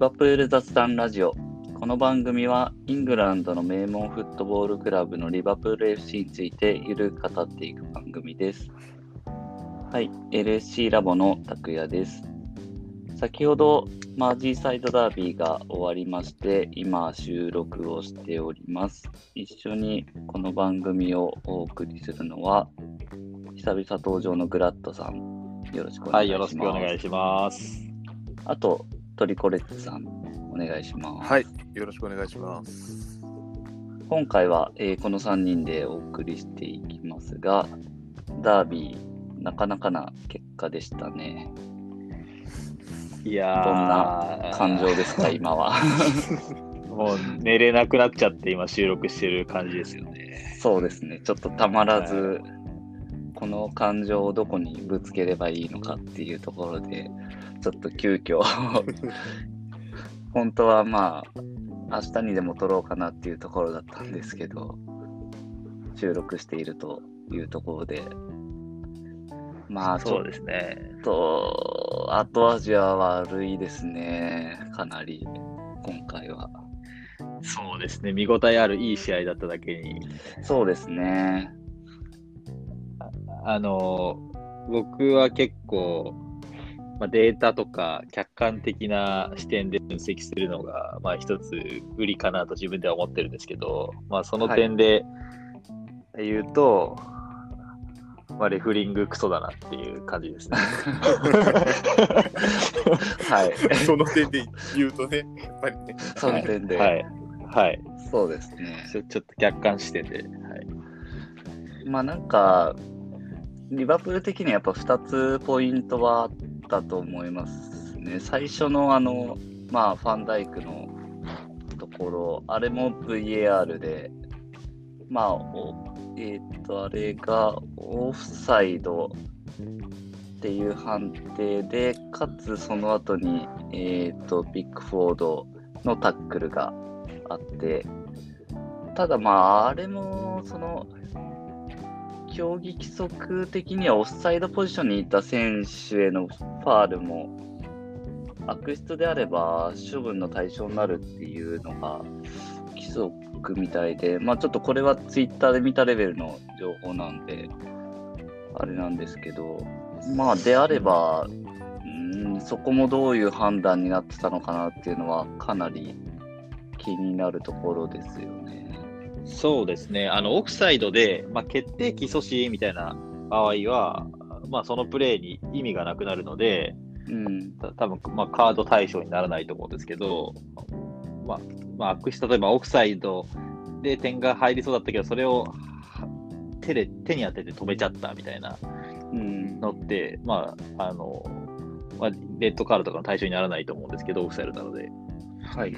バプール雑談ラジオ。この番組はイングランドの名門フットボールクラブのリバプール FC についてゆるく語っていく番組です。はい、LSC ラボの拓也です。先ほどマージーサイドダービーが終わりまして、今収録をしております。一緒にこの番組をお送りするのは、久々登場のグラッドさん。よろしくおはい、願いします。よろしくお願いします。あと、トリコレッツさん、お願いします。はい、よろしくお願いします。今回は、えーこの3人でお送りしていきますが、ダービー、なかなかな結果でしたね。いやー、どんな感情ですか、今は。もう寝れなくなっちゃって、今収録してる感じですよね。そうですね、ちょっとたまらず、はこの感情をどこにぶつければいいのかっていうところで、ちょっと急遽、本当はまあ、明日にでも撮ろうかなっていうところだったんですけど、収録しているというところで、まあ、そうですね。と、後味は悪いですね、かなり、今回は。そうですね。見応えあるいい試合だっただけに、そうですね。あの、僕は結構、まあ、データとか客観的な視点で分析するのが、まあ、一つ売りかなと自分では思ってるんですけど、まあ、その点で言うと、まあ、レフリングクソだなっていう感じですね。はい。その点で言うとね、やっぱりね、その点で。はい。はい。そうですね。ちょちょっと客観視点で。はい。まあなんか、リバプール的にはやっぱ2つポイントはあったと思いますね。最初のあの、まあファンダイクのところ、あれも VAR で、まあ、おえっ、と、あれがオフサイドっていう判定で、かつその後に、えっ、と、ビッグフォードのタックルがあって、ただまあ、あれも、その、競技規則的にはオフサイドポジションにいた選手へのファールも、悪質であれば処分の対象になるっていうのが規則みたいで、まあちょっとこれはツイッターで見たレベルの情報なんで、あれなんですけど、まあであれば、うん、そこもどういう判断になってたのかなっていうのはかなり気になるところですよね。そうですね。あの、オフサイドで、まあ、決定機阻止みたいな場合は、まあ、そのプレーに意味がなくなるので、うん、た多分まあカード対象にならないと思うんですけど、まあ、まあ、悪質、例えばオフサイドで点が入りそうだったけど、それをは手で、手に当てて止めちゃったみたいなうん、のって、まあ、あの、まあ、レッドカードとかの対象にならないと思うんですけど、オフサイドなので。はい。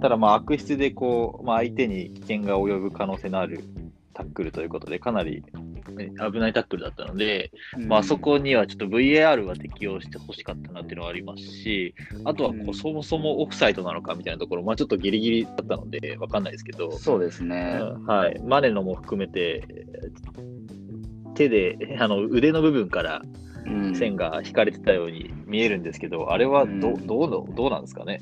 ただ、まあ、悪質でこう、まあ、相手に危険が及ぶ可能性のあるタックルということで、かなりね危ないタックルだったので、まあ、あそこにはちょっと VAR は適用してほしかったなっていうのはありますし、あとはこうん。うそもそもオフサイドなのかみたいなところ、まあ、ちょっとギリギリだったので、わかんないですけど、そうですね。うんはい、マネのも含めて、手で、あの腕の部分からうん。線が引かれてたように見えるんですけど、あれはど,、うん。どうのどうなんですかね。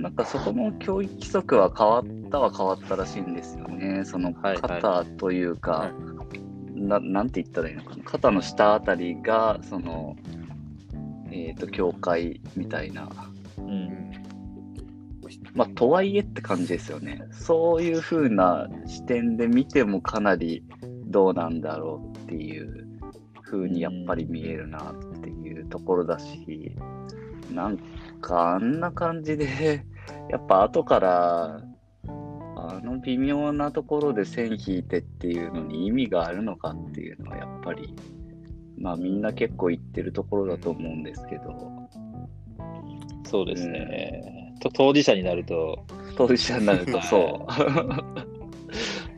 なんかそこも教育規則は変わったは変わったらしいんですよね。そのはいはい肩というか、はいななんて言ったらいいのかな。肩の下あたりが、その、えっ、と、境界みたいな。うんまあ、とはいえって感じですよね。そういう風な視点で見てもかなりどうなんだろうっていう風にやっぱり見えるなっていうところだし、なんかあんな感じで、やっぱ後から、あの微妙なところで線引いてっていうのに意味があるのかっていうのはやっぱり、まあみんな結構言ってるところだと思うんですけど、そうですね、と当事者になると、当事者になるとそ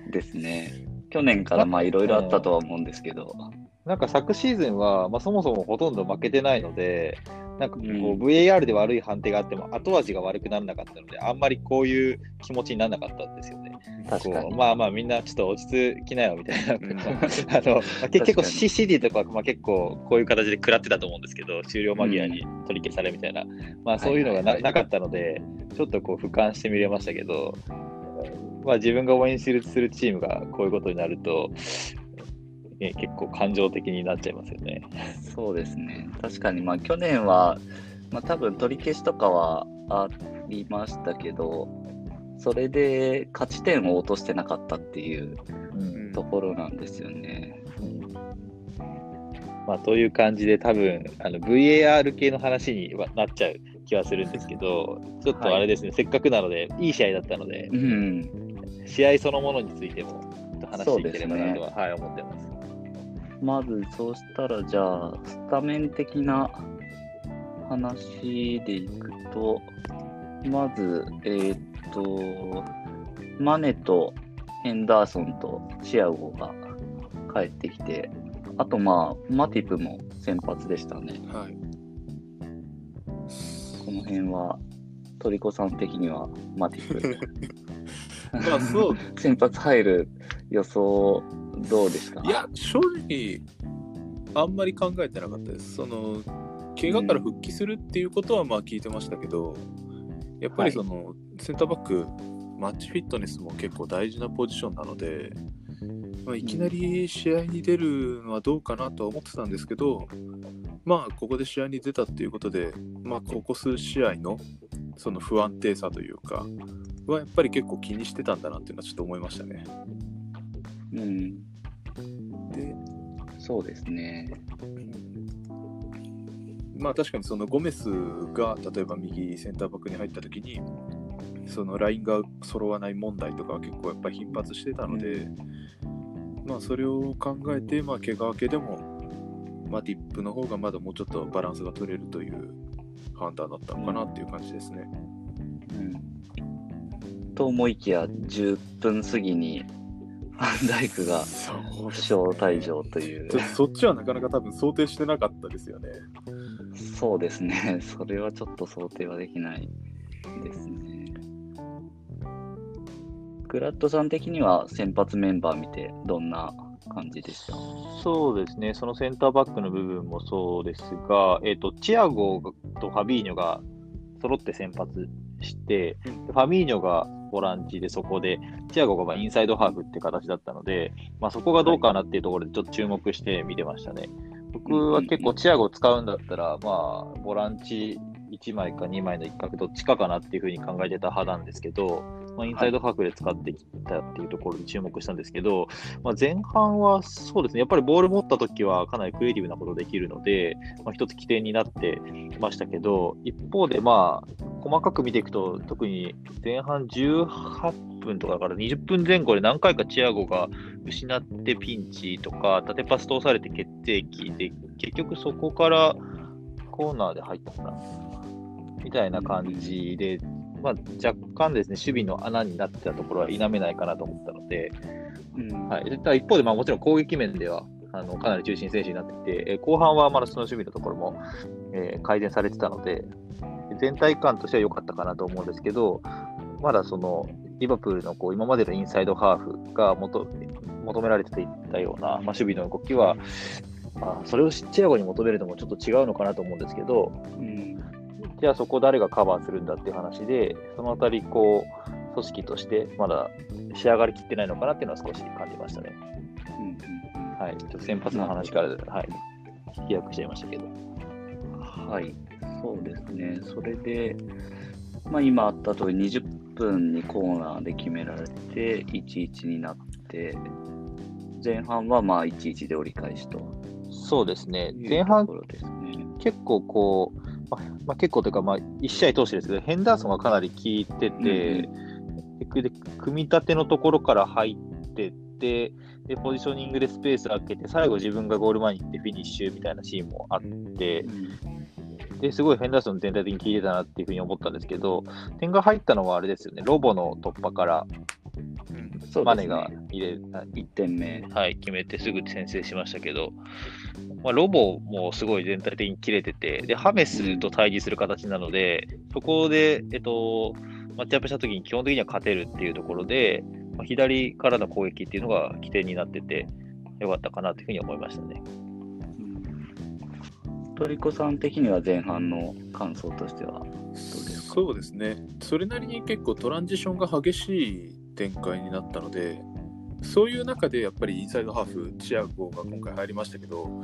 う。ですね。去年からまあいろいろあったとは思うんですけど。なんか昨シーズンは、まあ、そもそもほとんど負けてないので、なんかこう、うん。VAR で悪い判定があっても後味が悪くならなかったので、あんまりこういう気持ちにならなかったんですよね。確かに。こうまあまあみんなちょっと落ち着きなよみたいな、うん。あの結構 CD とか、まあ、結構こういう形で食らってたと思うんですけど終了間際に取り消されみたいな、まあそういうのがな,、なかったのでちょっとこう俯瞰して見れましたけど、まあ、自分が応援するチームがこういうことになると、え結構感情的になっちゃいますよね。そうですね。確かに、まあ去年は、まあ多分取り消しとかはありましたけど、それで勝ち点を落としてなかったっていううんところなんですよね。まあ、という感じで多分あの VAR 系の話にはなっちゃう気はするんですけど、ちょっとあれですね、せっかくなので、いい試合だったので、うん。試合そのものについても話していければなとは、はい、思ってます。まず、そうしたら、じゃあ、スタメン的な話でいくと、まず、えーっと、マネとヘンダーソンとチアゴが帰ってきて、あと、まあ、マティプも先発でしたね。はい。この辺は、トリコさん的にはマティプ。まあそう、先発入る予想、どうですか？いや、正直、あんまり考えてなかったです。その、怪我から復帰するっていうことはまあ聞いてましたけど、やっぱりその、センターバック、マッチフィットネスも結構大事なポジションなので、まあ、いきなり試合に出るのはどうかなとは思ってたんですけど、まあ、ここで試合に出たっていうことで、まあ、ここ数試合のその不安定さというか、はやっぱり結構気にしてたんだなっていうのはちょっと思いましたね。うん、で、そうですね。まあ確かにそのゴメスが例えば右センターバックに入った時にそのラインが揃わない問題とかは結構やっぱり頻発してたので、まあそれを考えてまあ怪我明けでもマティップの方がまだもうちょっとバランスが取れるという判断だったのかなっていう感じですね。うん、と思いきや、10分過ぎにファンダイクがそう負傷退場というちょっとそっちはなかなか多分想定してなかったですよね。そうですね。それはちょっと想定はできないですね。グラッドさん的には先発メンバー見てどんな感じでした？そうですね、そのセンターバックの部分もそうですが、えっとチアゴとファビーニョが揃って先発して、ファビーニョがボランチでそこで、チアゴがまあインサイドハーフって形だったので、まあ、そこがどうかなっていうところでちょっと注目して見てましたね。僕は結構チアゴを使うんだったら、まあ、ボランチ1枚か2枚の一角どっちかかなっていうふうに考えてた派なんですけど、まあ、インサイドハーフで使ってきたっていうところに注目したんですけど、まあ、前半はそうですね、やっぱりボール持った時はかなりクリエイティブなことできるので、まあ、一つ起点になってましたけど、一方で、まあ、細かく見ていくと、特に前半18分とかから20分前後で何回かチアゴが失ってピンチとか、縦パス通されて決定機で、結局そこからコーナーで入ったかな、みたいな感じで、まあ、若干ですね、守備の穴になってたところは否めないかなと思ったので、うん。はい、ただ一方で、まあ、もちろん攻撃面ではあのかなり中心選手になってきて、えー後半はまだその守備のところも、えー改善されてたので、全体感としては良かったかなと思うんですけど、まだそのリバプールのこう今までのインサイドハーフが求求められていたような、まあ、守備の動きは、まあ、それをチアゴに求めるのもちょっと違うのかなと思うんですけど、うんじゃあそこ誰がカバーするんだっていう話で、そのあたり、こう、組織としてまだ仕上がりきってないのかなっていうのは少し感じましたね。うんはい。ちょっと先発の話から、はい。飛躍しちゃいましたけど。はい、そうですね。それで、まあ、今あった通り20分にコーナーで決められて、1-1になって、前半はまあ1-1で折り返しとそうですね。前半ね。結構こう、まあまあ、結構というか、まあ、1試合通してですけど、ヘンダーソンがかなり効いてて、で組み立てのところから入ってって、で、ポジショニングでスペース空けて、最後自分がゴール前に行ってフィニッシュみたいなシーンもあってう、んですごいヘンダーソン全体的に効いてたなっていうふうに思ったんですけど、点が入ったのはあれですよね、ロボの突破からマネが入れ、1点目。はい、決めてすぐ先制しましたけど、まあ、ロボもすごい全体的に切れてて、で、ハメスと対峙する形なので、そこで、えっと、マッチアップしたときに基本的には勝てるっていうところで、まあ左からの攻撃っていうのが起点になってて、よかったかなというふうに思いましたね。トリコさん的には前半の感想としてはどうですかそうですね。それなりに結構トランジションが激しい展開になったので、そういう中でやっぱりインサイドハーフ、チアゴが今回入りましたけど、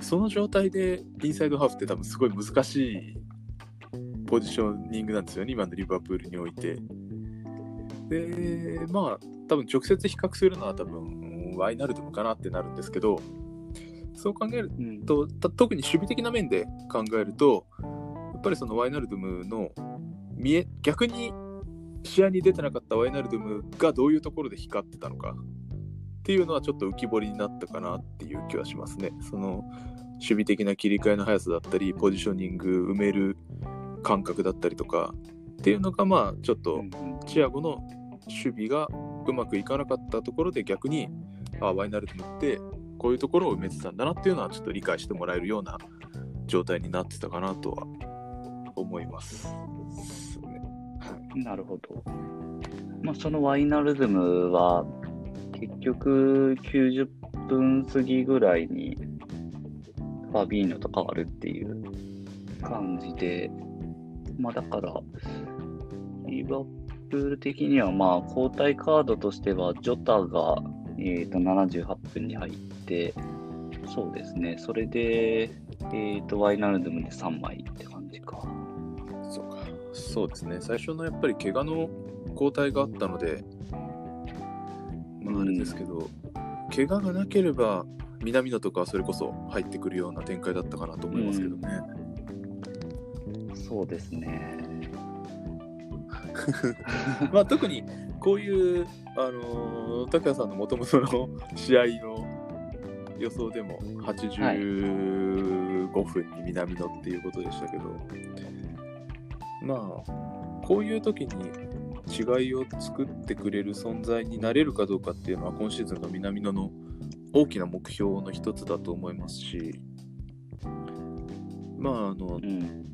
その状態でインサイドハーフって多分すごい難しいポジショニングなんですよね、今のリバプールにおいて。で、まあ、多分直接比較するのは多分ワイナルドムかなってなるんですけど、そう考えるうん特に守備的な面で考えるとやっぱりそのワイナルドムの見え逆に試合に出てなかったワイナルドムがどういうところで光ってたのかっていうのはちょっと浮き彫りになったかなっていう気はしますね。その守備的な切り替えの速さだったりポジショニング埋める感覚だったりとかっていうのがまあちょっとうんチアゴの守備がうまくいかなかったところで逆にあワイナルドムってこういうところを埋めてたんだなっていうのはちょっと理解してもらえるような状態になってたかなとは思います。なるほど。まあ、そのワイナルズムは、結局90分過ぎぐらいにファビーノと変わるっていう感じで、まあだから、リバプール的にはまあ交代カードとしては、ジョタが、えー、と78分に入って、そうですね、それで、えー、とワイナルズムで3枚って感じか。そうかそうですね最初のやっぱり怪我の交代があったのでまああれですけど、怪我がなければ南野とかはそれこそ入ってくるような展開だったかなと思いますけどね。そうですね。まあ特にこういう、あのー、高谷さんのもともとの試合の予想でも85分に南野っていうことでしたけど、まあこういう時に違いを作ってくれる存在になれるかどうかっていうのは今シーズンの南野の大きな目標の一つだと思いますし。まああのうん。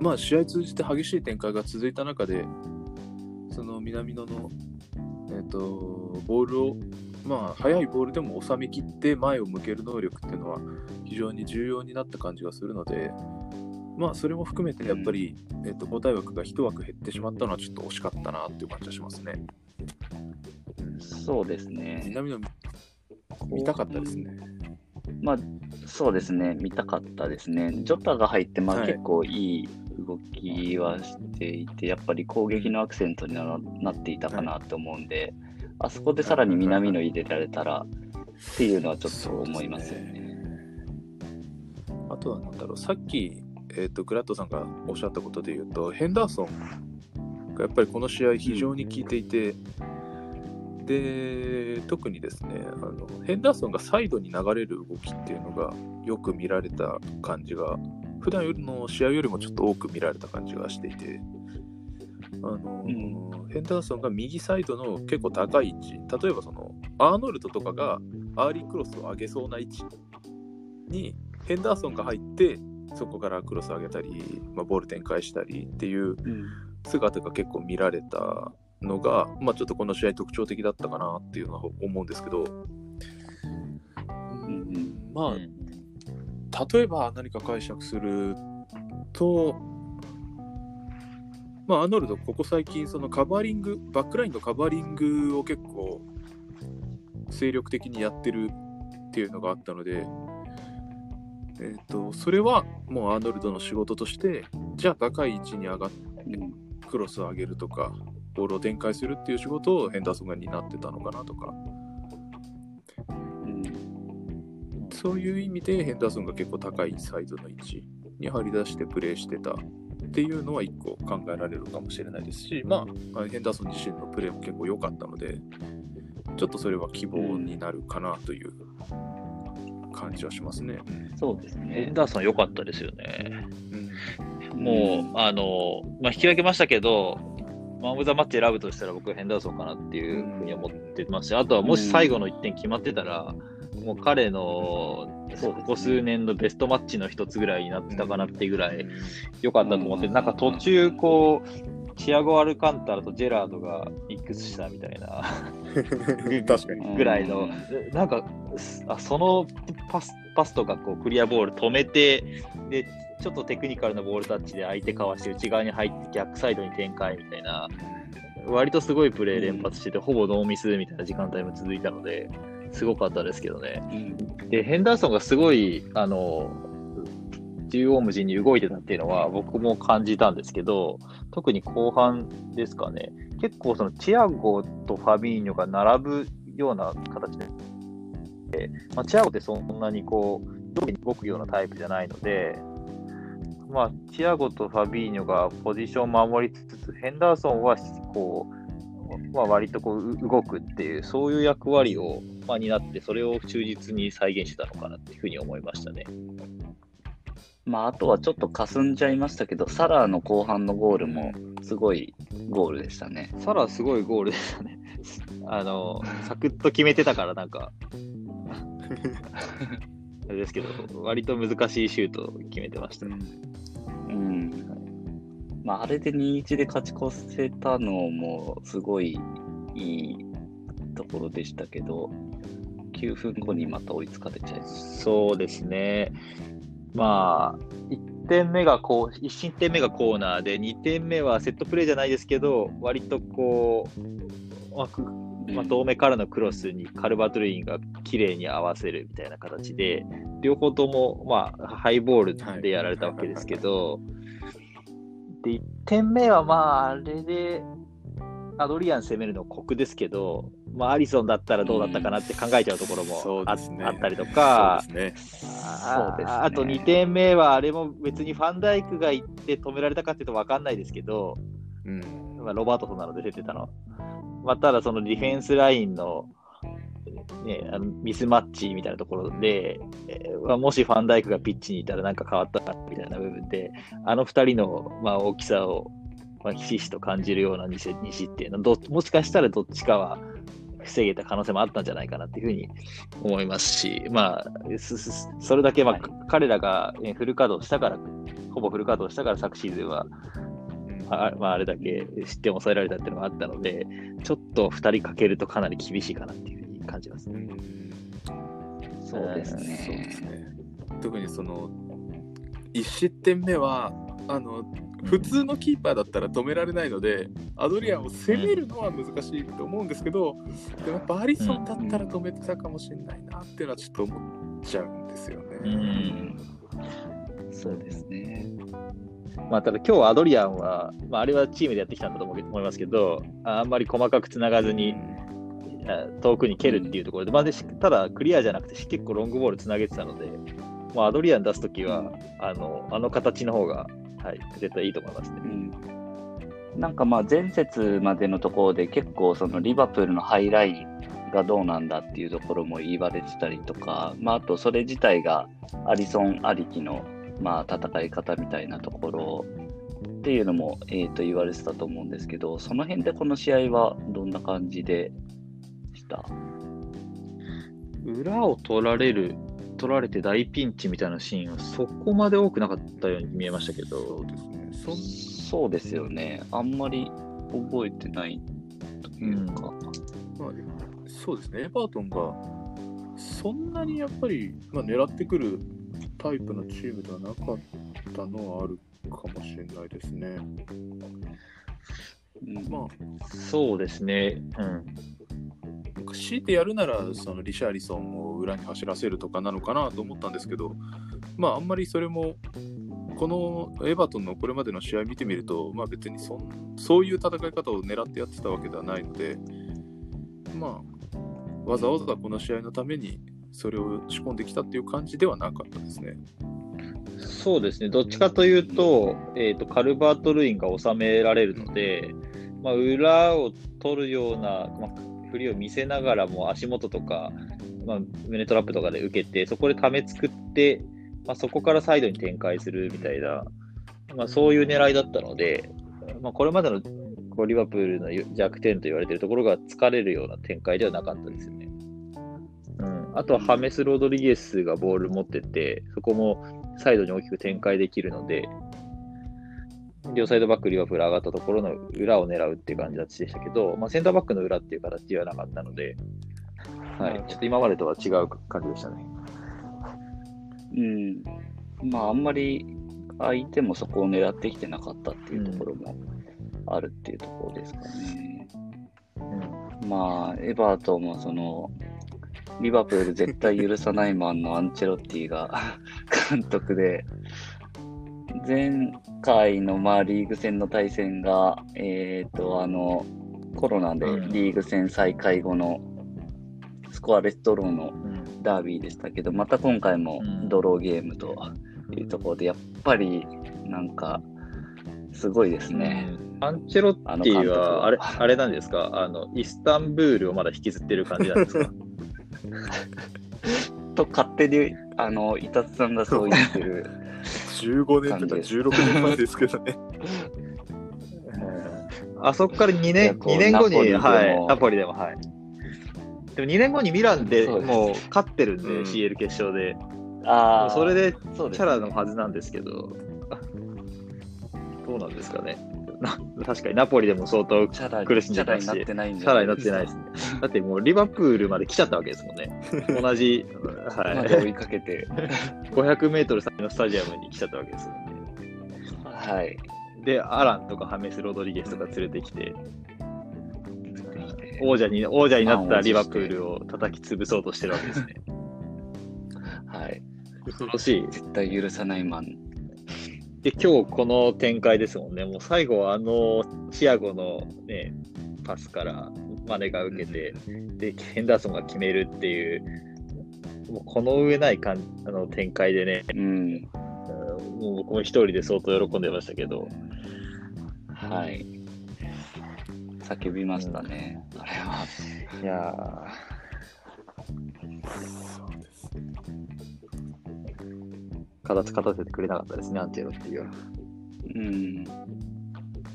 まあ、試合通じて激しい展開が続いた中で、その南野の、えっとボールを、まあ、速いボールでも収めきって前を向ける能力っていうのは非常に重要になった感じがするので、まあ、それも含めてやっぱり、えっと交代枠が1枠減ってしまったのはちょっと惜しかったなっていう感じがしますね。そうですね。南野見たかったですね。まあ、そうですね。見たかったですね。ジョタが入って、まあ、はい結構いい動きはしていて、やっぱり攻撃のアクセントにななっていたかなと思うんで、あそこでさらに南野入れられたらっていうのはちょっと思いますよね。あとはなんだろう、さっき、えっとグラッドさんがおっしゃったことで言うと、ヘンダーソンがやっぱりこの試合非常に効いていて、で、特にですねあの、ヘンダーソンがサイドに流れる動きっていうのがよく見られた感じが、普段よりの試合よりもちょっと多く見られた感じがしていて、あのヘンダーソンが右サイドの結構高い位置、例えばそのアーノルドとかがアーリークロスを上げそうな位置にヘンダーソンが入って、そこからクロス上げたり、まあ、ボール展開したりっていううん姿が結構見られたのが、まあ、ちょっとこの試合特徴的だったかなっていうのは思うんですけど、うん。まあ、うん。例えば何か解釈すると、まあ、アーノルド、ここ最近、そのカバーリング、バックラインのカバーリングを結構精力的にやってるっていうのがあったので、えっとそれはもうアーノルドの仕事として、じゃあ高い位置に上がってうんクロスを上げるとか、ボールを展開するっていう仕事をヘンダーソンが担ってたのかなとか、うん。そういう意味でヘンダーソンが結構高いサイドの位置に張り出してプレーしてたっていうのは一個考えられるかもしれないですし、まあ、ヘンダーソン自身のプレーも結構良かったので、ちょっとそれは希望になるかなという感じはしますね。そうですヘねン。ダーソン良かったですよね。うんもう、あの、まあ、引き分けましたけど、マン・オブ・ザ・マッチ選ぶとしたら僕はヘンダーソンかなっていうふうに思ってますし、あとはもし最後の1点決まってたら、もう彼のそうですね。ここ数年のベストマッチの一つぐらいになってたかなっていうぐらい。良かったと思って、うん。なんか途中こう、チアゴ・アルカンタラとジェラードがミックスしたみたいな。確かに。ぐらいの、うん。なんかあそのパスパスとかこうクリアボール止めてで、ちょっとテクニカルなボールタッチで相手かわして内側に入って逆サイドに展開みたいな、割とすごいプレー連発してて、ほぼノーミスみたいな時間帯も続いたので、すごかったですけどね。うんで、ヘンダーソンがすごい、あの、縦横無尽に動いてたっていうのは僕も感じたんですけど、特に後半ですかね、結構そのチアゴとファビーニョが並ぶような形で、まあ、チアゴってそんなにこう、上下に動くようなタイプじゃないので、まあ、チアゴとファビーニョがポジションを守りつつ、ヘンダーソンはこう、まあ、割とこうう動くっていう、そういう役割を、まあ、担って、それを忠実に再現してたのかなっていうふうに思いましたね。まあ、あとはちょっと霞んじゃいましたけど、サラーの後半のゴールもすごいゴールでしたね。サラすごいゴールでしたね。あの、サクッと決めてたから、なんか、あれですけど、割と難しいシュートを決めてましたね。うん。まあ、あれで2-1で勝ち越せたのもすごいいいところでしたけど、9分後にまた追いつかれちゃいました。そうですね。まあ、1点目がこう、1点目がコーナーで、2点目はセットプレーじゃないですけど、割とこう、まあまあ、遠目からのクロスにカルバトルインが綺麗に合わせるみたいな形で、両方とも、まあ、ハイボールでやられたわけですけど、で、1点目はまあ、あれで、アドリアン攻めるの酷ですけど、まあ、アリソンだったらどうだったかなって考えちゃうところもあ,、そうですねあったりとか。あと2点目は、あれも別にファンダイクが行って止められたかっていうと分かんないですけど、うん。まあ、ロバートソンなので出てたの。まあ、ただそのディフェンスラインの,、ね、あのミスマッチみたいなところで、えーまあもしファンダイクがピッチにいたらなんか変わったかみたいな部分で、あの2人の、まあ、大きさを、まあ、ひしひしと感じるような 2, 失2失点のど、もしかしたらどっちかは防げた可能性もあったんじゃないかなっていうふうに思いますし、まあ、それだけ、まあはい彼らがえーフル稼働したから、ほぼフル稼働したから昨シーズンはあまあ、あれだけ失点を抑えられたっていうのがあったので、ちょっと2人かけるとかなり厳しいかなっていうふうに感じますね。うんそうで。すね。特にその1失点目はあの普通のキーパーだったら止められないので、アドリアンを攻めるのは難しいと思うんですけど、でもやっぱアリソンだったら止めてたかもしれないなっていうのはちょっと思っちゃうんですよね。うんそうですね。まあ、ただ今日アドリアンは、まあ、あれはチームでやってきたんだと思いますけど、あんまり細かくつながずにあ遠くに蹴るっていうところで、まあ、でしただクリアじゃなくて結構ロングボールつなげてたので、まあ、アドリアン出すときはあのあの形の方が、はい、絶対いいと思いますねう。んなんかまあ前節までのところで結構そのリバプールのハイラインがどうなんだっていうところも言われてたりとか、まあ、あとそれ自体がアリソンありきのまあ戦い方みたいなところっていうのも、えー、と言われてたと思うんですけど、その辺でこの試合はどんな感じでした？裏を取られる、取られて大ピンチみたいなシーンはそこまで多くなかったように見えましたけそどう、ですね。そんそうですよね。あんまり覚えてないというか。まあ、そうですね、エバートンがそんなにやっぱり、まあ、狙ってくるタイプのチームではなかったのはあるかもしれないですね。うんまそうですね。うん。あ、強いてやるならそのリシャーリソンを裏に走らせるとかなのかなと思ったんですけど、まあ、あんまりそれも、このエバートンのこれまでの試合見てみると、まあ、別にそんそういう戦い方を狙ってやってたわけではないので、まあ、わざわざこの試合のためにそれを仕込んできたっていう感じではなかったですね。そうですね。どっちかというと、えっ、と、カルバート・ルインが収められるので、まあ、裏を取るような、まあ、振りを見せながらも足元とか、まあ、胸トラップとかで受けて、そこでため作って、まあ、そこからサイドに展開するみたいな、まあ、そういう狙いだったので、まあ、これまでのこうリバプールの弱点と言われているところが疲れるような展開ではなかったですよね。うん、あとはハメス・ロドリゲスがボール持ってて、そこもサイドに大きく展開できるので、両サイドバック、リバプール上がったところの裏を狙うっていう感じでしたけど、まあ、センターバックの裏っていう形ではなかったので、はい、ちょっと今までとは違う感じでしたね。うん。まあ、あんまり相手もそこを狙ってきてなかったっていうところもあるっていうところですかね。うんまあ、エバートンもその、リバプール絶対許さないマンのアンチェロッティが 監督で、前回のまあリーグ戦の対戦が、えっ、と、あの、コロナでうん。リーグ戦再開後のスコアレスドローのうん。ダービーでしたけど、また今回もうん。ドローゲームというところで、やっぱりなんか、すごいですね。アンチェロッティはあれ、あれなんですか？あの、イスタンブールをまだ引きずってる感じなんですか？と、勝手に、あの、伊達さんがそう言ってる。15年とか16年前ですけどね。あそこから2いや年、こう2年後に、ナポリでもはい、ナポリでも、はい。でも2年後にミランでもう勝ってるんで、うん CL 決勝で。ああ、それでチャラのはずなんですけど、どうなんですかね。な 確かにナポリでも相当苦しんでたしチャラになってないんチじャラになってないですね。だってもうリバプールまで来ちゃったわけですもんね。同じ、まはい、で追いかけて。500メートル先のスタジアムに来ちゃったわけですもんね。はい。で、アランとかハメス・ロドリゲスとか連れてきて、王者に王者になったリバプールを叩き潰そうとしてるわけですね。はい。恐ろしい。絶対許さないマン。で、今日この展開ですもんね。もう最後はあのチアゴのね、パスからマネが受けて、で、ヘンダーソンが決めるっていう、もうこの上ないかんあの展開でね、うん。うんもう僕も一人で相当喜んでましたけど、はい。叫びましたね。あれは。いやそうです。ー、形勝たせてくれなかったですね、アンチェロっていう。うん。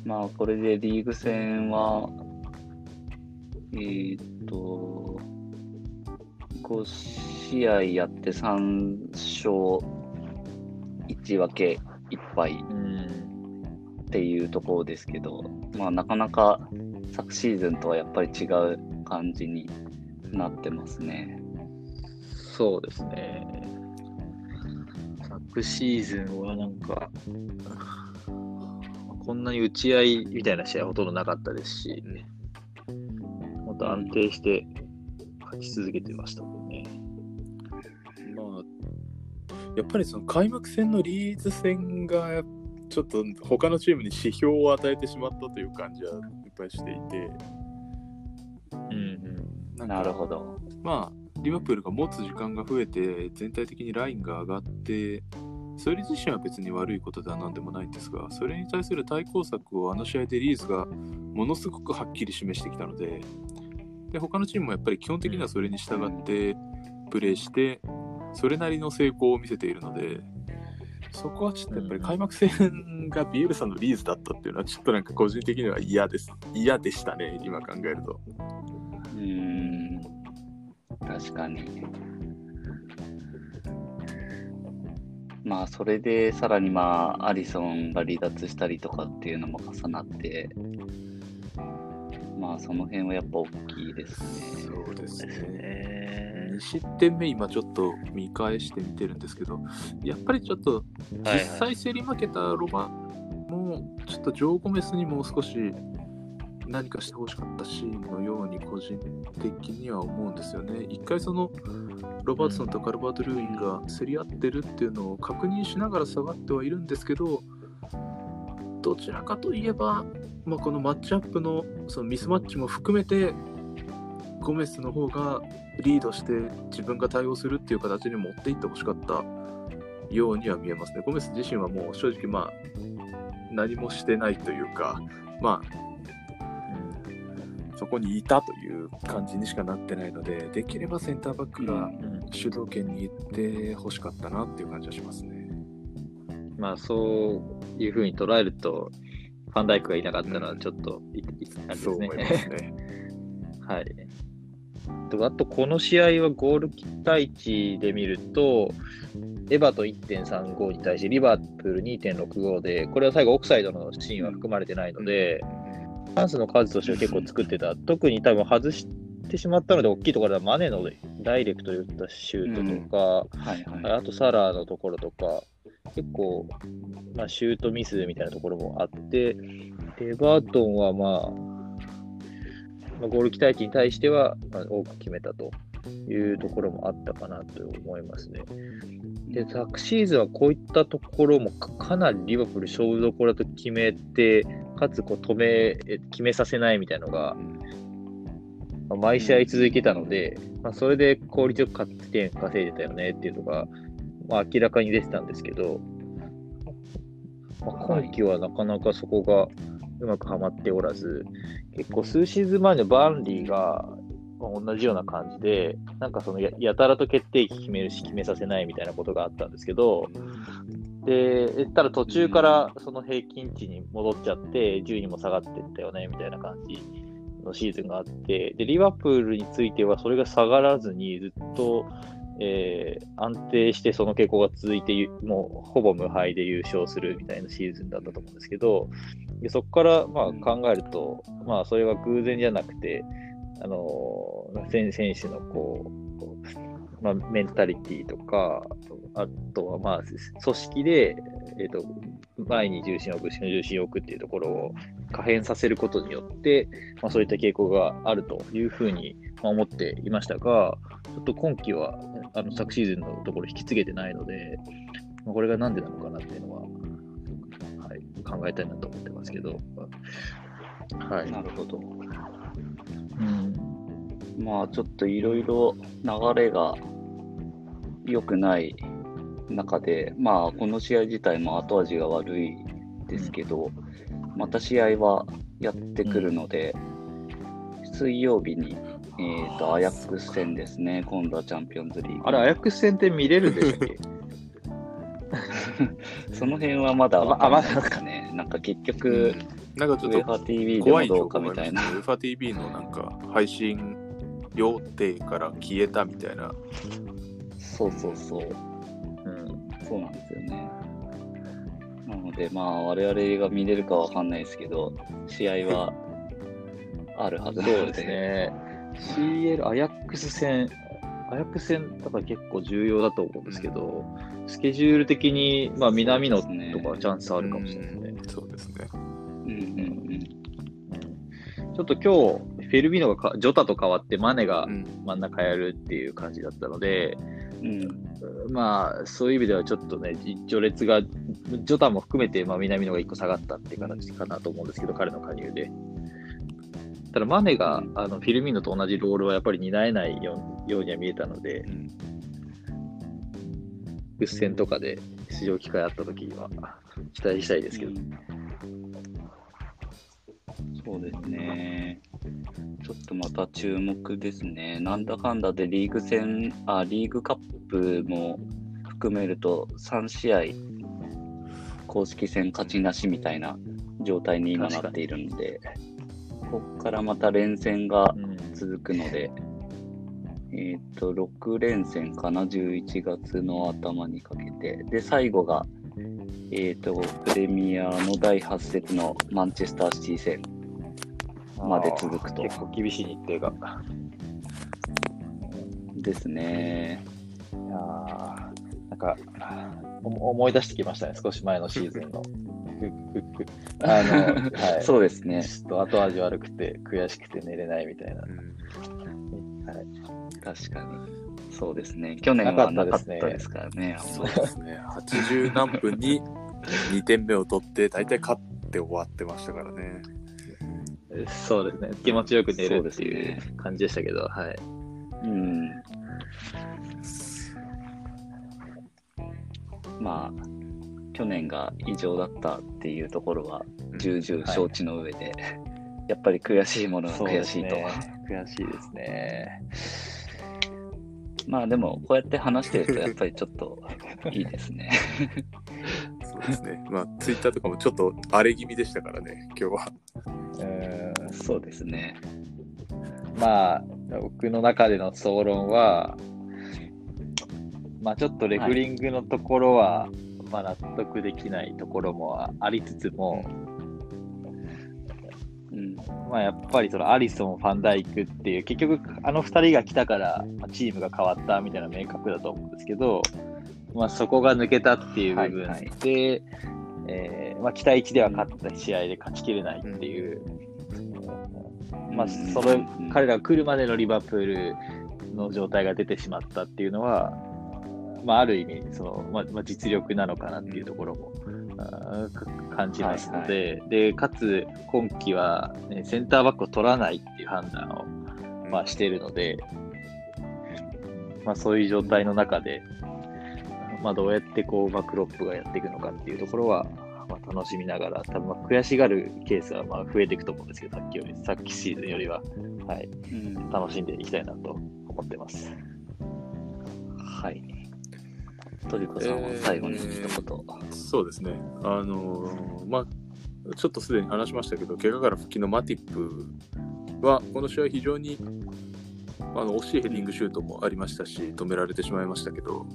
まあ、これでリーグ戦は、えーっと、5試合やって3勝1分け1敗うん。っていうところですけど、まあ、なかなか昨シーズンとはやっぱり違う感じになってますね。そうですね。昨シーズンはなんか、こんなに打ち合いみたいな試合はほとんどなかったですし、もっと安定して勝ち続けてましたもんね。まあ、やっぱりその開幕戦のリーズ戦がちょっと他のチームに指標を与えてしまったという感じはいっぱいしていて、うんなんかなるほど。まあ、リバプールが持つ時間が増えて、全体的にラインが上がって、それ自身は別に悪いことでは何でもないんですが、それに対する対抗策をあの試合でリーズがものすごくはっきり示してきたので、で他のチームもやっぱり基本的にはそれに従ってプレーして、それなりの成功を見せているので、そこはちょっとやっぱり開幕戦がビエルサのリーズだったっていうのはちょっとなんか個人的には嫌です。嫌でしたね、今考えると。うーん。確かに。まあ、それでさらにまあ、アリソンが離脱したりとかっていうのも重なって、まあ、その辺はやっぱ大きいですね。そうですね。ね2。失点目、今ちょっと見返してみてるんですけど、やっぱりちょっとはい実際競り負けたロバも、ちょっとジョー・ゴメスにもう少し何かしてほしかったシーンのように個人的には思うんですよね。一回そのロバートソンとカルバート・ルーインが競り合ってるっていうのを確認しながら下がってはいるんですけど、どちらかといえば、まあ、このマッチアップのそのミスマッチも含めて、ゴメスの方がリードして自分が対応するっていう形に持っていってほしかったようには見えますね。ゴメス自身はもう正直まあ何もしてないというか、まあそこにいたという感じにしかなってないので、できればセンターバックがうん主導権に行ってほしかったなっていう感じはしますね。まあ、そういうふうに捉えると、ファンダイクがいなかったのはちょっとい、いあれですね。そう思いますね。はい。とあと、この試合はゴール期待値で見ると、エバート1.35に対してリバプール2.65で、これは最後オフサイドのシーンは含まれてないので、チャンスの数としては結構作ってた。特に多分外してしまったので、大きいところはマネのダイレクトで打ったシュートとか、はいはい。あとサラーのところとか、結構、まあ、シュートミスみたいなところもあって、エバートンはまあ、まあ、ゴール期待値に対しては、まあ、多く決めたというところもあったかなと思いますね。で、昨シーズンはこういったところもかかなりリバプール勝負どころだと決めて、かつこう止め、え決めさせないみたいなのが、まあ毎試合続いてたので、まあ、それで効率よく勝ち点稼いでたよねっていうのが、まあ、明らかに出てたんですけど、まあ、今季はなかなかそこがうまくはまっておらず、結構数シーズン前のバーンリーがまあ同じような感じで、なんかそのややたらと決定機決めるし、決めさせないみたいなことがあったんですけど、で、ただ途中からその平均値に戻っちゃって、順位も下がっていったよねみたいな感じのシーズンがあって、で、リバプールについてはそれが下がらずにずっと、えー安定してその傾向が続いてゆ、もうほぼ無敗で優勝するみたいなシーズンだったと思うんですけど、でそこからまあ考えると、まあそれは偶然じゃなくて、あのー選選手のこうまあ、メンタリティとか、あとはまあ組織で、えー、と前に重心を置く、後ろに重心を置くっていうところを可変させることによって、まあ、そういった傾向があるというふうにまあ思っていましたが、ちょっと今季はあの昨シーズンのところ引き継げてないので、まあ、これがなんでなのかなっていうのは、はい、考えたいなと思ってますけど、はい。なるほど。うんまあちょっといろいろ流れが良くない中で、まあこの試合自体も後味が悪いですけど、また試合はやってくるので、水曜日に、えー、とアヤックス戦ですね、今度はチャンピオンズリーグ。あれ、アヤックス戦って見れるんでしたっけ？その辺はまだわかんないですかね。なんか結局、なんかちょっとウェファ TV でもどうかみたいな。ウェファ TV のなんか配信予定から消えたみたいな。そうそうそう。うんそうなんですよね。なので、まあ、我々が見れるかわかんないですけど、試合はあるはずなので。そうですね。CL、アヤックス戦、アヤックス戦、だから結構重要だと思うんですけど、スケジュール的に、まあ、南野とかチャンスあるかもしれないですね。うんそうですね。うんうんちょっと今日、フェルミノがかジョタと変わって、マネがうん真ん中やるっていう感じだったので、うん。うん。まあ、そういう意味ではちょっとね、序列が、ジョタも含めて、まあ、南野が1個下がったって形かなと思うんですけど、彼の加入で。ただ、マネが、うんあのフィルミーノと同じロールはやっぱり担えないようようには見えたのでう、んとかで出場機会あった時には期待したいですけど。そうですね。ちょっとまた注目ですね。なんだかんだでリーグ戦、あ、リーグカップも含めると3試合公式戦勝ちなしみたいな状態に今なっているので、ここからまた連戦が続くので、えっ、と、6連戦かな、11月の頭にかけて。で、最後が、えっ、と、プレミアの第8節のマンチェスターシティ戦まで続くと結構厳しい日程が。ですね。いやーなんか、お思い出してきましたね、少し前のシーズンの。あの、はい。そうですね。ちょっと後味悪くて、悔しくて寝れないみたいな。うんはい、確かに。そうですね。去年はなかったですからね。そうですね。80何分に2点目を取って、大体勝って終わってましたからね。そうですね。気持ちよく寝るっていう感じでしたけど、はい。うん。まあ、去年が異常だったっていうところは重々承知の上で、やっぱり悔しいものは悔しいと。ね悔しいですね。まあでも、こうやって話してると、やっぱりちょっといいですね。そうですね。まあ、ツイッターとかもちょっと荒れ気味でしたからね、今日は。うんそうですね。まあ、僕の中での総論は、まあちょっとレフリングのところは、まあ納得できないところもありつつも、うん。まあやっぱりそのアリソン、ファンダイクっていう、結局あの2人が来たから、まあチームが変わったみたいな明確だと思うんですけど、まあそこが抜けたっていう部分で、はいはいえーまあ期待値では勝った試合で勝ちきれないっていう、まあそれ、彼らが来るまでのリバプールの状態が出てしまったっていうのは、まあある意味、その、まあ、まあ実力なのかなっていうところも、あーか感じますので、で、かつ今季は、ね、センターバックを取らないっていう判断を、まあ、しているので、まあ、そういう状態の中で、まあ、どうやってこう、まあ、クロップがやっていくのかっていうところは、まあ、楽しみながら、多分まあ悔しがるケースはまあ増えていくと思うんですけど、さっきより、さっきシーズンよりは、はい、うん楽しんでいきたいなと思ってます。はい。トリコさんは最後に一言。そうですね。あのーまあ、ちょっとすでに話しましたけど、怪我から復帰のマティップは、この試合非常にあの惜しいヘディングシュートもありましたし、止められてしまいましたけど、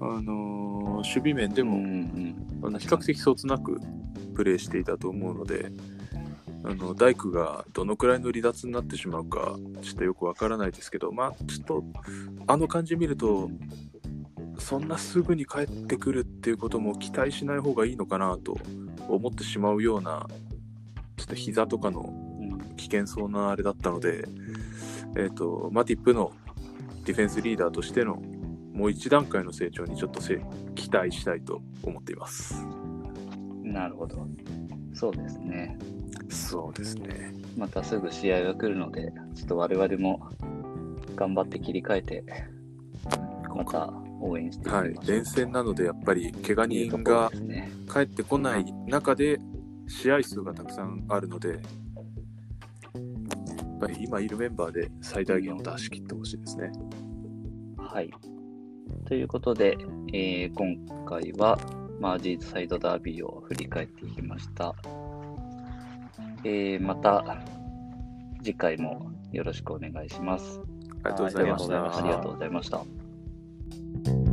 あのー守備面でも、んあの比較的そつなくプレーしていたと思うので、あの大工がどのくらいの離脱になってしまうか、ちょっとよくわからないですけど、まあ、ちょっと、あの感じ見ると、そんなすぐに帰ってくるっていうことも期待しない方がいいのかなと思ってしまうような、ちょっと膝とかのうん。危険そうなあれだったので、えっ、と、マティップのディフェンスリーダーとしてのもう一段階の成長にちょっとせ期待したいと思っています。なるほど。そうですね。そうですね。またすぐ試合が来るので、ちょっと我々も頑張って切り替えて、また応援していきましょう。はい、連戦なのでやっぱり怪我人が。帰ってこない中で試合数がたくさんあるので、やっぱり今いるメンバーで最大限を出し切ってほしいですね。はい。ということで、えー今回はマージーズサイドダービーを振り返っていきました。えーまた次回もよろしくお願いします。ありがとうございましたありがとうございまし。たありがとうございました。